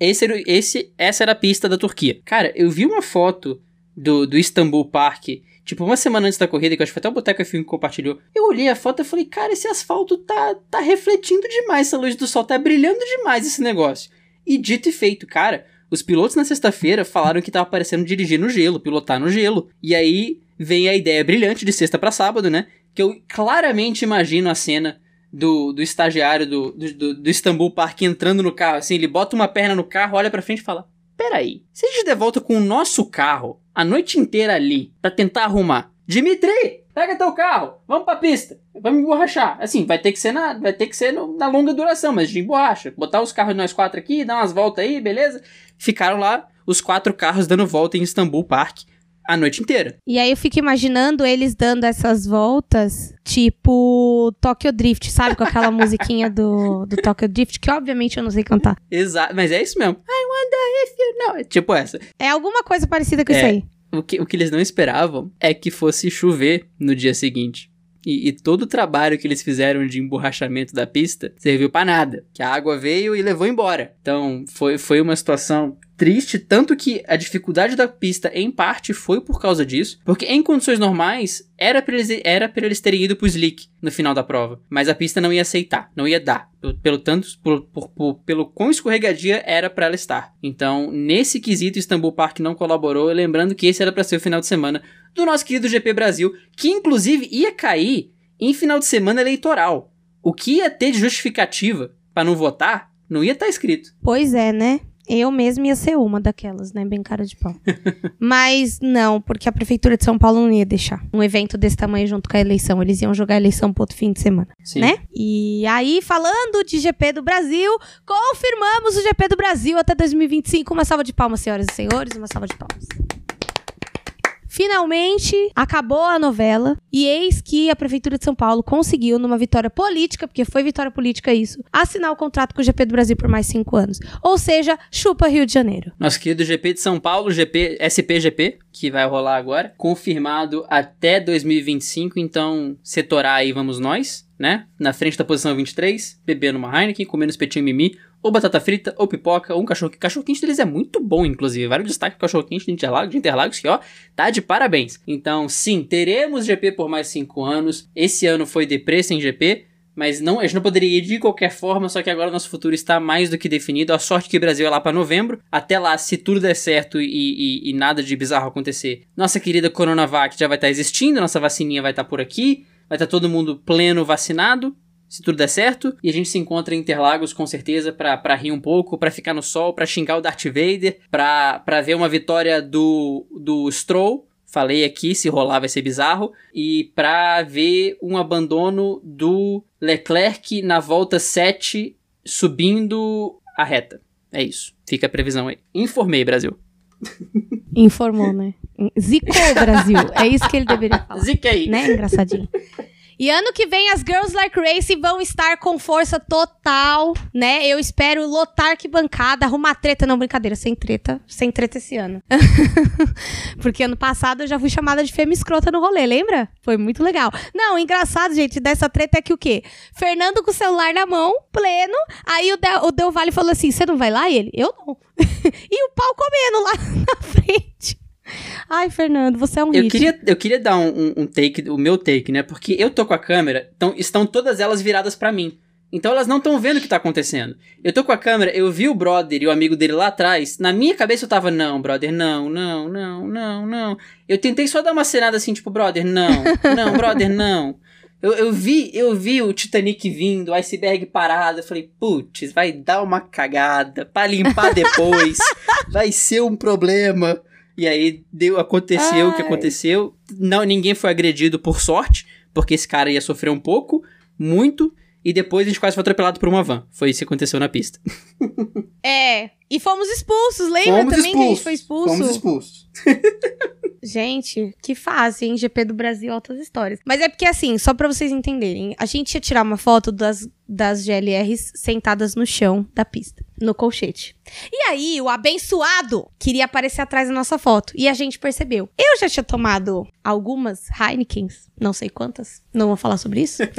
Speaker 2: Esse, era, esse, essa era a pista da Turquia. Cara, eu vi uma foto do, do Istanbul Park Tipo, uma semana antes da corrida, que eu acho que até o Boteco F1 que compartilhou, eu olhei a foto e falei, cara, esse asfalto tá, tá refletindo demais essa luz do sol, tá brilhando demais esse negócio. E dito e feito, cara, os pilotos na sexta-feira falaram que tava parecendo dirigir no gelo, pilotar no gelo. E aí vem a ideia brilhante de sexta para sábado, né? Que eu claramente imagino a cena do, do estagiário do, do, do Istanbul Park entrando no carro, assim, ele bota uma perna no carro, olha pra frente e fala: Peraí, se a gente der volta com o nosso carro a noite inteira ali para tentar arrumar. Dimitri, pega teu carro, vamos pra pista, vamos emborrachar. Assim, vai ter que ser na, vai ter que ser no, na longa duração, mas de emborracha. Botar os carros de nós quatro aqui, dar umas voltas aí, beleza? Ficaram lá os quatro carros dando volta em Istanbul Park a noite inteira.
Speaker 1: E aí eu fico imaginando eles dando essas voltas, tipo Tokyo Drift, sabe? Com aquela *laughs* musiquinha do, do Tokyo Drift, que obviamente eu não sei cantar.
Speaker 2: Exato, mas é isso mesmo. I wonder if you know. Tipo essa.
Speaker 1: É alguma coisa parecida com é, isso aí.
Speaker 2: O que, o que eles não esperavam é que fosse chover no dia seguinte. E, e, todo o trabalho que eles fizeram de emborrachamento da pista serviu para nada. Que a água veio e levou embora. Então foi, foi uma situação triste, tanto que a dificuldade da pista, em parte, foi por causa disso, porque em condições normais, era pra eles, era eles terem ido pro slick no final da prova, mas a pista não ia aceitar, não ia dar, pelo, pelo tanto, por, por, por, pelo quão escorregadia era para ela estar. Então, nesse quesito, Istanbul Park não colaborou, lembrando que esse era para ser o final de semana do nosso querido GP Brasil, que inclusive ia cair em final de semana eleitoral. O que ia ter de justificativa para não votar, não ia estar tá escrito.
Speaker 1: Pois é, né? Eu mesma ia ser uma daquelas, né? Bem cara de pau. *laughs* Mas não, porque a Prefeitura de São Paulo não ia deixar um evento desse tamanho junto com a eleição. Eles iam jogar a eleição pro outro fim de semana, Sim. né? E aí, falando de GP do Brasil, confirmamos o GP do Brasil até 2025. Uma salva de palmas, senhoras e senhores. Uma salva de palmas. Finalmente, acabou a novela e eis que a Prefeitura de São Paulo conseguiu, numa vitória política, porque foi vitória política isso, assinar o contrato com o GP do Brasil por mais cinco anos. Ou seja, chupa Rio de Janeiro.
Speaker 2: Nosso querido GP de São Paulo, GP, SPGP, que vai rolar agora, confirmado até 2025, então setorar aí vamos nós, né? Na frente da posição 23, bebendo uma Heineken, comendo espetinho mimi, ou batata frita, ou pipoca, ou um cachorro quente. Cachorro quente deles é muito bom, inclusive. Vários destaques cachorro quente de Interlagos, de Interlagos, que ó, tá de parabéns. Então, sim, teremos GP por mais 5 anos. Esse ano foi deprê sem GP. Mas não, a gente não poderia ir de qualquer forma, só que agora nosso futuro está mais do que definido. A sorte que o Brasil é lá para novembro. Até lá, se tudo der certo e, e, e, nada de bizarro acontecer, nossa querida Coronavac já vai estar tá existindo, nossa vacininha vai estar tá por aqui, vai estar tá todo mundo pleno vacinado se tudo der certo. E a gente se encontra em Interlagos com certeza para rir um pouco, para ficar no sol, para xingar o Darth Vader, para ver uma vitória do, do Stroll. Falei aqui, se rolar vai ser bizarro. E para ver um abandono do Leclerc na volta 7 subindo a reta. É isso. Fica a previsão aí. Informei, Brasil. *laughs*
Speaker 1: Informou, né? Zicou o Brasil. É isso que ele deveria *laughs* falar.
Speaker 2: Ziquei.
Speaker 1: Né? Engraçadinho. *laughs* E ano que vem as Girls Like Race vão estar com força total, né? Eu espero lotar que bancada, arrumar treta. Não, brincadeira, sem treta. Sem treta esse ano. *laughs* Porque ano passado eu já fui chamada de fêmea escrota no rolê, lembra? Foi muito legal. Não, engraçado, gente, dessa treta é que o quê? Fernando com o celular na mão, pleno. Aí o Del, o Del Vale falou assim: você não vai lá? E ele, eu não. *laughs* e o pau comendo lá *laughs* na frente. Ai, Fernando, você é um
Speaker 2: eu
Speaker 1: hit.
Speaker 2: Queria, eu queria dar um, um, take, o meu take, né? Porque eu tô com a câmera, então estão todas elas viradas para mim. Então elas não estão vendo o que tá acontecendo. Eu tô com a câmera, eu vi o brother e o amigo dele lá atrás. Na minha cabeça eu tava, não, brother, não, não, não, não, não. Eu tentei só dar uma cenada assim, tipo, brother, não, não, *laughs* brother, não. Eu, eu vi, eu vi o Titanic vindo, o iceberg parado. Eu falei, putz, vai dar uma cagada pra limpar depois. *laughs* vai ser um problema. E aí deu, aconteceu Ai. o que aconteceu. Não, ninguém foi agredido por sorte, porque esse cara ia sofrer um pouco, muito. E depois a gente quase foi atropelado por uma van. Foi isso que aconteceu na pista.
Speaker 1: É. E fomos expulsos, lembra fomos também expulsos. que a gente foi expulso?
Speaker 2: Fomos expulsos. *laughs*
Speaker 1: gente, que fácil, hein? GP do Brasil, altas histórias. Mas é porque, assim, só pra vocês entenderem, a gente ia tirar uma foto das, das GLRs sentadas no chão da pista, no colchete. E aí, o abençoado queria aparecer atrás da nossa foto. E a gente percebeu. Eu já tinha tomado algumas Heinekens, não sei quantas, não vou falar sobre isso. *laughs*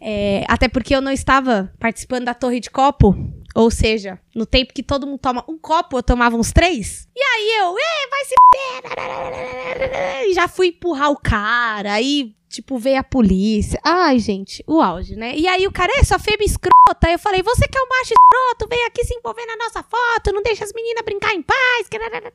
Speaker 1: É, até porque eu não estava participando da torre de copo. Ou seja, no tempo que todo mundo toma um copo, eu tomava uns três. E aí eu, vai se e já fui empurrar o cara. Aí Tipo, veio a polícia. Ai, gente, o auge, né? E aí o cara, é sua fêmea escrota. Eu falei, você que é um macho escroto, vem aqui se envolver na nossa foto, não deixa as meninas brincar em paz.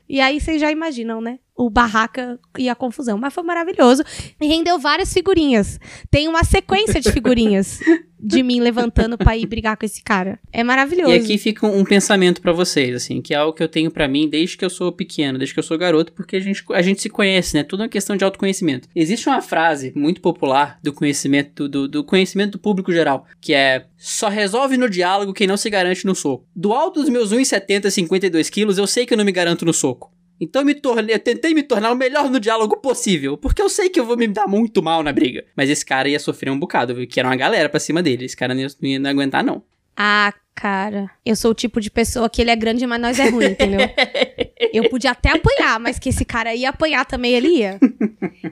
Speaker 1: E aí vocês já imaginam, né? O barraca e a confusão. Mas foi maravilhoso. E rendeu várias figurinhas. Tem uma sequência de figurinhas *laughs* de mim levantando pra ir brigar com esse cara. É maravilhoso.
Speaker 2: E aqui fica um, pensamento para vocês, assim, que é algo que eu tenho para mim desde que eu sou pequeno, desde que eu sou garoto, porque a gente, a gente se conhece, né? Tudo é uma questão de autoconhecimento. Existe uma frase muito popular do conhecimento do, do conhecimento do público geral, que é só resolve no diálogo quem não se garante no soco. Do alto dos meus 1,70 52 quilos, eu sei que eu não me garanto no soco. Então eu me tornei, eu tentei me tornar o melhor no diálogo possível, porque eu sei que eu vou me dar muito mal na briga. Mas esse cara ia sofrer um bocado, viu? Que era uma galera pra cima dele. Esse cara não ia, não ia aguentar, não.
Speaker 1: Ah, cara, eu sou o tipo de pessoa que ele é grande, mas nós é ruim, entendeu? *laughs* eu podia até apanhar, mas que esse cara ia apanhar também, ele ia.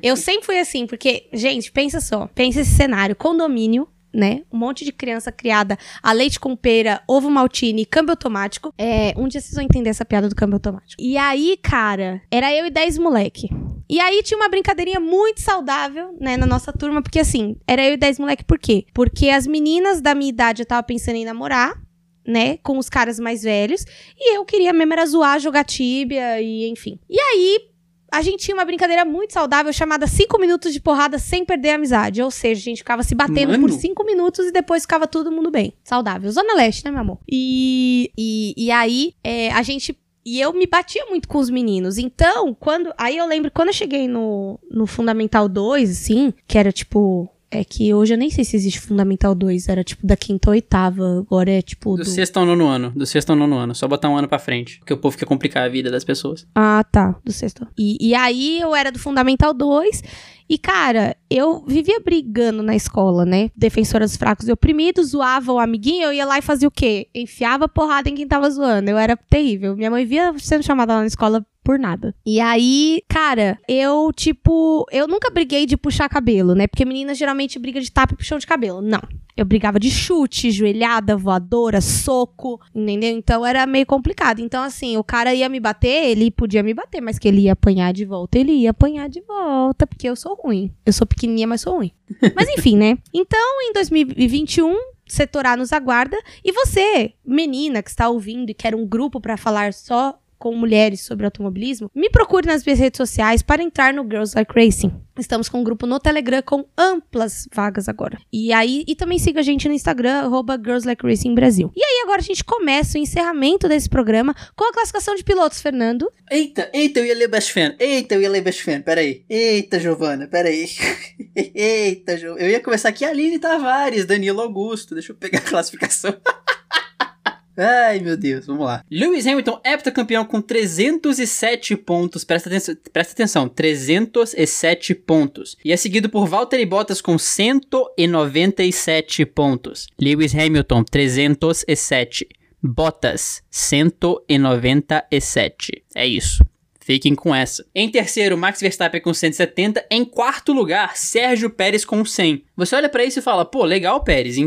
Speaker 1: Eu sempre fui assim, porque, gente, pensa só, pensa esse cenário, condomínio, né? Um monte de criança criada a leite com pera, ovo maltine, câmbio automático. É, um dia vocês vão entender essa piada do câmbio automático. E aí, cara, era eu e 10 moleque. E aí tinha uma brincadeirinha muito saudável, né, na nossa turma, porque assim, era eu e 10 moleque por quê? Porque as meninas da minha idade eu tava pensando em namorar, né, com os caras mais velhos, e eu queria mesmo era zoar, jogar tíbia e enfim. E aí, a gente tinha uma brincadeira muito saudável chamada 5 minutos de porrada sem perder a amizade. Ou seja, a gente ficava se batendo Mano. por 5 minutos e depois ficava todo mundo bem. Saudável. Zona Leste, né, meu amor? E, e, e aí, é, a gente e eu me batia muito com os meninos. Então, quando. Aí eu lembro, quando eu cheguei no, no Fundamental 2, assim, que era tipo é que hoje eu nem sei se existe Fundamental 2, era tipo da quinta ou oitava, agora é tipo.
Speaker 2: Do, do... sexto ao nono ano, do sexto ao nono ano, só botar um ano pra frente, porque o povo quer complicar a vida das pessoas.
Speaker 1: Ah, tá, do sexto. E, e aí eu era do Fundamental 2, e, cara, eu vivia brigando na escola, né? Defensora dos fracos e oprimidos, zoava o amiguinho, eu ia lá e fazia o quê? Enfiava porrada em quem tava zoando. Eu era terrível. Minha mãe via sendo chamada lá na escola por nada. E aí, cara, eu, tipo, eu nunca briguei de puxar cabelo, né? Porque meninas geralmente briga de tapa e puxão de cabelo. Não. Eu brigava de chute, joelhada, voadora, soco, entendeu? Então era meio complicado. Então, assim, o cara ia me bater, ele podia me bater, mas que ele ia apanhar de volta, ele ia apanhar de volta, porque eu sou ruim. Eu sou pequenininha, mas sou ruim. *laughs* mas enfim, né? Então, em 2021, Setorá nos aguarda. E você, menina que está ouvindo e quer um grupo para falar só com mulheres sobre automobilismo, me procure nas minhas redes sociais para entrar no Girls Like Racing. Estamos com um grupo no Telegram com amplas vagas agora. E aí, e também siga a gente no Instagram, arroba Girls Like Racing Brasil. E aí, agora a gente começa o encerramento desse programa com a classificação de pilotos, Fernando.
Speaker 2: Eita, eita, eu ia ler Best Fan. Eita, eu ia ler Best Fan. Peraí. Eita, Giovana, peraí. *laughs* eita, Jo. Eu ia começar aqui, Aline Tavares, Danilo Augusto. Deixa eu pegar a classificação. *laughs* Ai, meu Deus, vamos lá. Lewis Hamilton, heptacampeão com 307 pontos. Presta atenção, presta atenção 307 pontos. E é seguido por Valtteri Bottas com 197 pontos. Lewis Hamilton, 307. Bottas, 197. É isso. Fiquem com essa. Em terceiro, Max Verstappen com 170. Em quarto lugar, Sérgio Pérez com 100. Você olha para isso e fala, pô, legal, Pérez. Em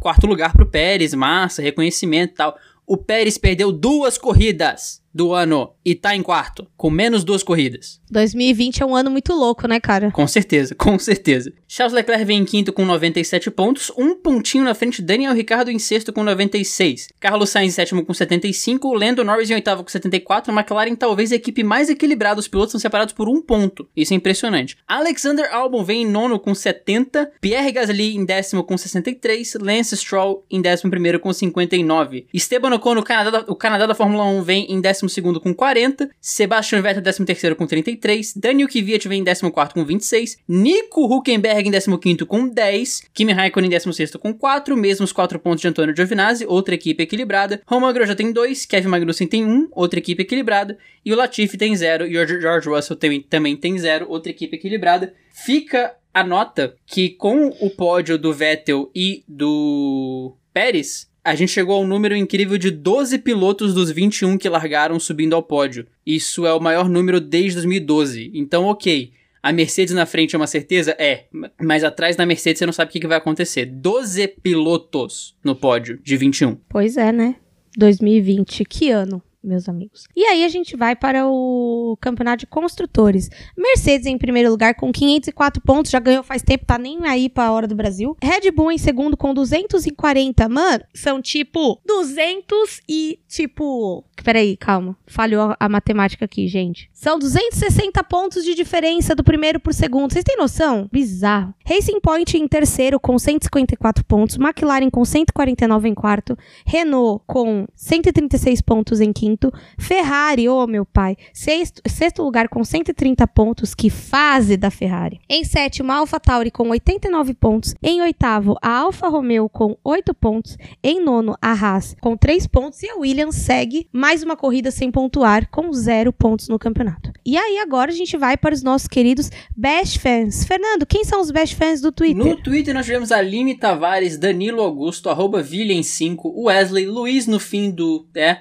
Speaker 2: quarto lugar pro Pérez, massa, reconhecimento e tal. O Pérez perdeu duas corridas. Do ano e tá em quarto, com menos duas corridas.
Speaker 1: 2020 é um ano muito louco, né, cara?
Speaker 2: Com certeza, *laughs* com certeza. Charles Leclerc vem em quinto com 97 pontos, um pontinho na frente Daniel Ricciardo em sexto com 96. Carlos Sainz em sétimo com 75, Lando Norris em oitavo com 74, McLaren talvez a equipe mais equilibrada, os pilotos são separados por um ponto. Isso é impressionante. Alexander Albon vem em nono com 70, Pierre Gasly em décimo com 63, Lance Stroll em décimo primeiro com 59. Esteban Ocon, o Canadá, o Canadá da Fórmula 1, vem em décimo segundo com 40, Sebastian Vettel décimo terceiro com 33, Daniel Kvyat vem em décimo quarto com 26, Nico Huckenberg em décimo quinto com 10, Kimi Raikkonen em décimo sexto com 4, mesmos 4 pontos de Antônio Giovinazzi, outra equipe equilibrada, Roman Grosjean tem 2, Kevin Magnussen tem 1, outra equipe equilibrada, e o Latifi tem 0, e o George Russell tem, também tem 0, outra equipe equilibrada. Fica a nota que com o pódio do Vettel e do Pérez, a gente chegou ao número incrível de 12 pilotos dos 21 que largaram subindo ao pódio. Isso é o maior número desde 2012. Então, ok. A Mercedes na frente é uma certeza? É. Mas atrás da Mercedes você não sabe o que vai acontecer. 12 pilotos no pódio de 21.
Speaker 1: Pois é, né? 2020, que ano? Meus amigos. E aí a gente vai para o campeonato de construtores. Mercedes em primeiro lugar com 504 pontos, já ganhou faz tempo, tá nem aí para a hora do Brasil. Red Bull em segundo com 240. Mano, são tipo 200 e tipo, peraí, calma. Falhou a, a matemática aqui, gente. São 260 pontos de diferença do primeiro pro segundo. Vocês têm noção? Bizarro. Racing Point em terceiro com 154 pontos, McLaren com 149 em quarto, Renault com 136 pontos em quinto quinto. Ferrari, ô oh, meu pai, sexto, sexto lugar com 130 pontos, que fase da Ferrari. Em sétimo, a Alfa Tauri com 89 pontos. Em oitavo, a Alfa Romeo com 8 pontos. Em nono, a Haas com 3 pontos. E a Williams segue mais uma corrida sem pontuar, com 0 pontos no campeonato. E aí, agora a gente vai para os nossos queridos Best Fans. Fernando, quem são os Best Fans do Twitter?
Speaker 2: No Twitter nós tivemos Aline Tavares, Danilo Augusto, arroba 5 Wesley, Luiz no fim do. É,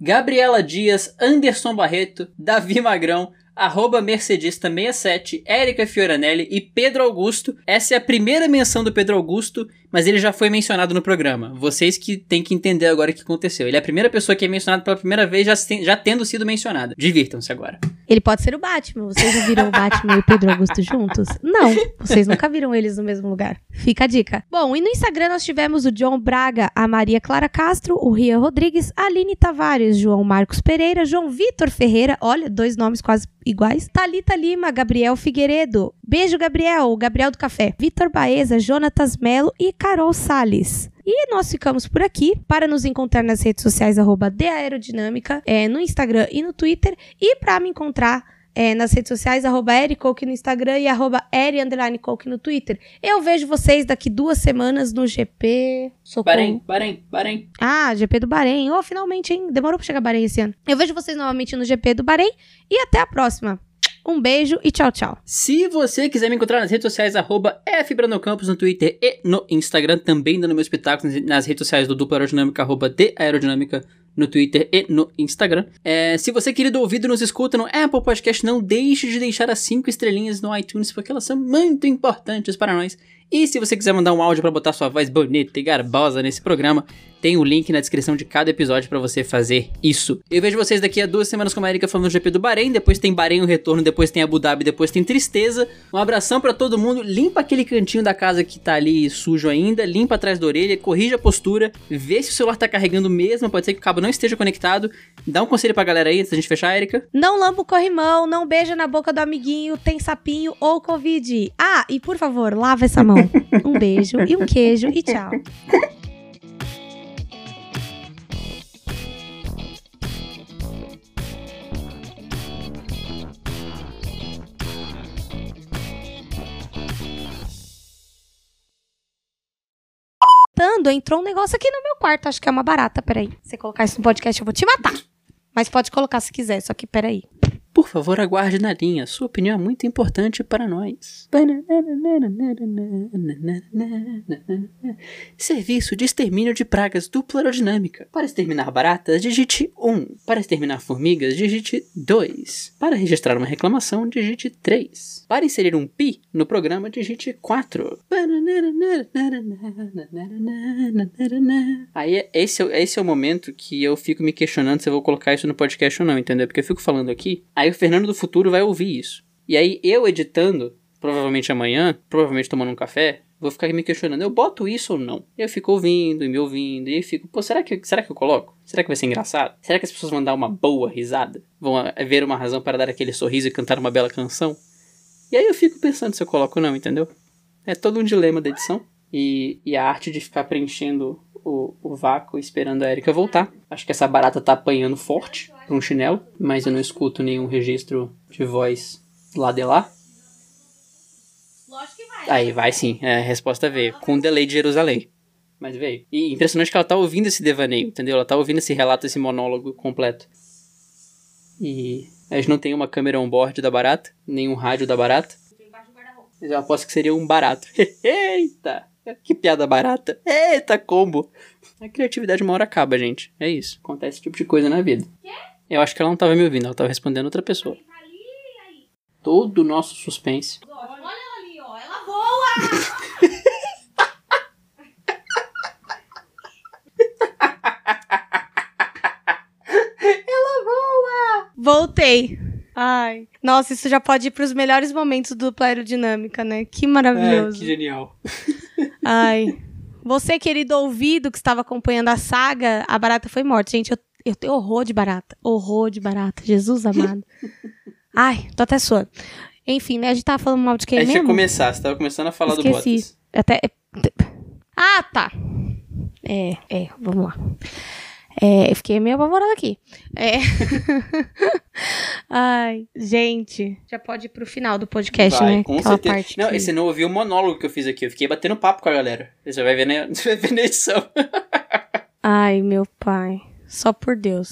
Speaker 2: Gabriela Dias, Anderson Barreto, Davi Magrão, arroba Mercedista67, Érica Fioranelli e Pedro Augusto. Essa é a primeira menção do Pedro Augusto mas ele já foi mencionado no programa. Vocês que têm que entender agora o que aconteceu. Ele é a primeira pessoa que é mencionada pela primeira vez, já, já tendo sido mencionada. Divirtam-se agora.
Speaker 1: Ele pode ser o Batman. Vocês já viram o Batman e o Pedro Augusto juntos? Não, vocês nunca viram eles no mesmo lugar. Fica a dica. Bom, e no Instagram nós tivemos o John Braga, a Maria Clara Castro, o Ria Rodrigues, a Aline Tavares, João Marcos Pereira, João Vitor Ferreira, olha, dois nomes quase iguais. Talita Lima, Gabriel Figueiredo. Beijo, Gabriel, Gabriel do Café. Vitor Baeza, Jonatas Melo e Carol Sales. E nós ficamos por aqui para nos encontrar nas redes sociais arroba Aerodinâmica, é, no Instagram e no Twitter. E para me encontrar é, nas redes sociais, arroba Ericoke no Instagram e arroba Eri no Twitter. Eu vejo vocês daqui duas semanas no GP.
Speaker 2: Socorro. Bahrein, Bahrein, Bahrein.
Speaker 1: Ah, GP do Bahrein. Oh, finalmente, hein? Demorou pra chegar Bahrein esse ano. Eu vejo vocês novamente no GP do Bahrein e até a próxima. Um beijo e tchau, tchau.
Speaker 2: Se você quiser me encontrar nas redes sociais, arroba FBranocampos no Twitter e no Instagram, também dando meu espetáculo nas redes sociais do Dupla Aerodinâmica, arroba de Aerodinâmica no Twitter e no Instagram. É, se você, querido ouvido, nos escuta no Apple Podcast, não deixe de deixar as 5 estrelinhas no iTunes, porque elas são muito importantes para nós. E se você quiser mandar um áudio para botar sua voz bonita e garbosa nesse programa, tem o um link na descrição de cada episódio para você fazer isso. Eu vejo vocês daqui a duas semanas com a Erika falando do GP do Bahrein, depois tem Bahrein o retorno, depois tem Abu Dhabi, depois tem Tristeza. Um abração para todo mundo, limpa aquele cantinho da casa que tá ali sujo ainda, limpa atrás da orelha, corrija a postura, vê se o celular tá carregando mesmo, pode ser que o cabo não esteja conectado. Dá um conselho pra galera aí antes da gente fechar, Erika.
Speaker 1: Não lampa o corrimão, não beija na boca do amiguinho, tem sapinho ou covid. Ah, e por favor, lava essa mão. *laughs* um beijo e um queijo e tchau. entrou um negócio aqui no meu quarto. Acho que é uma barata, peraí. Se você colocar isso no podcast, eu vou te matar. Mas pode colocar se quiser, só que peraí.
Speaker 2: Por favor, aguarde na linha. Sua opinião é muito importante para nós. Serviço de extermínio de pragas dupla aerodinâmica. Para exterminar baratas, digite 1. Para exterminar formigas, digite 2. Para registrar uma reclamação, digite 3. Para inserir um pi no programa, digite 4. Aí, esse, é- esse é o momento que eu fico me questionando se eu vou colocar isso no podcast ou não, entendeu? Porque eu fico falando aqui, aí o Fernando do futuro vai ouvir isso. E aí eu editando, provavelmente amanhã, provavelmente tomando um café, vou ficar me questionando, eu boto isso ou não? Eu fico ouvindo e me ouvindo, e eu fico, pô, será que, será que eu coloco? Será que vai ser engraçado? Será que as pessoas vão dar uma boa risada? Vão ah, ver uma razão para dar aquele sorriso e cantar uma bela canção? E aí eu fico pensando se eu coloco ou não, entendeu? É todo um dilema da edição. E, e a arte de ficar preenchendo o, o vácuo esperando a Erika voltar. Acho que essa barata tá apanhando forte pra um chinelo, mas eu não escuto nenhum registro de voz lá de lá.
Speaker 1: Lógico que vai.
Speaker 2: Aí vai sim, é, a resposta veio. Com delay de Jerusalém. Mas veio. E impressionante que ela tá ouvindo esse devaneio, entendeu? Ela tá ouvindo esse relato, esse monólogo completo. E a gente não tem uma câmera on-board da barata, nem um rádio da barata. Mas eu aposto que seria um barato. *laughs* Eita! Que piada barata. Eita, combo. A criatividade uma hora acaba, gente. É isso. Acontece esse tipo de coisa na vida. Eu acho que ela não tava me ouvindo, ela tava respondendo outra pessoa. Todo o nosso suspense.
Speaker 1: Olha ela ali, ó. Ela voa!
Speaker 2: Ela voa!
Speaker 1: Voltei. Ai. Nossa, isso já pode ir pros melhores momentos do dupla aerodinâmica, né? Que
Speaker 2: É,
Speaker 1: maravilhoso.
Speaker 2: que genial.
Speaker 1: Ai. Você, querido ouvido, que estava acompanhando a saga, a barata foi morta. Gente, eu, eu tenho horror de barata. Horror de barata. Jesus amado. *laughs* Ai, tô até suando. Enfim, né? A gente tava falando mal de quem
Speaker 2: a gente ia começar, você tava começando a falar do
Speaker 1: Esqueci.
Speaker 2: Bottas.
Speaker 1: Até... Ah, tá. É, é, vamos lá. É, eu fiquei meio apavorada aqui. É. *laughs* Ai, gente. Já pode ir pro final do podcast,
Speaker 2: Vai,
Speaker 1: né?
Speaker 2: com
Speaker 1: Aquela
Speaker 2: certeza.
Speaker 1: parte
Speaker 2: Não,
Speaker 1: que-
Speaker 2: você não ouviu o monólogo que eu fiz aqui. Eu fiquei batendo papo com a galera. Você vai ver na, você *laughs* vai ver na edição.
Speaker 1: Ai, meu pai. Só por Deus.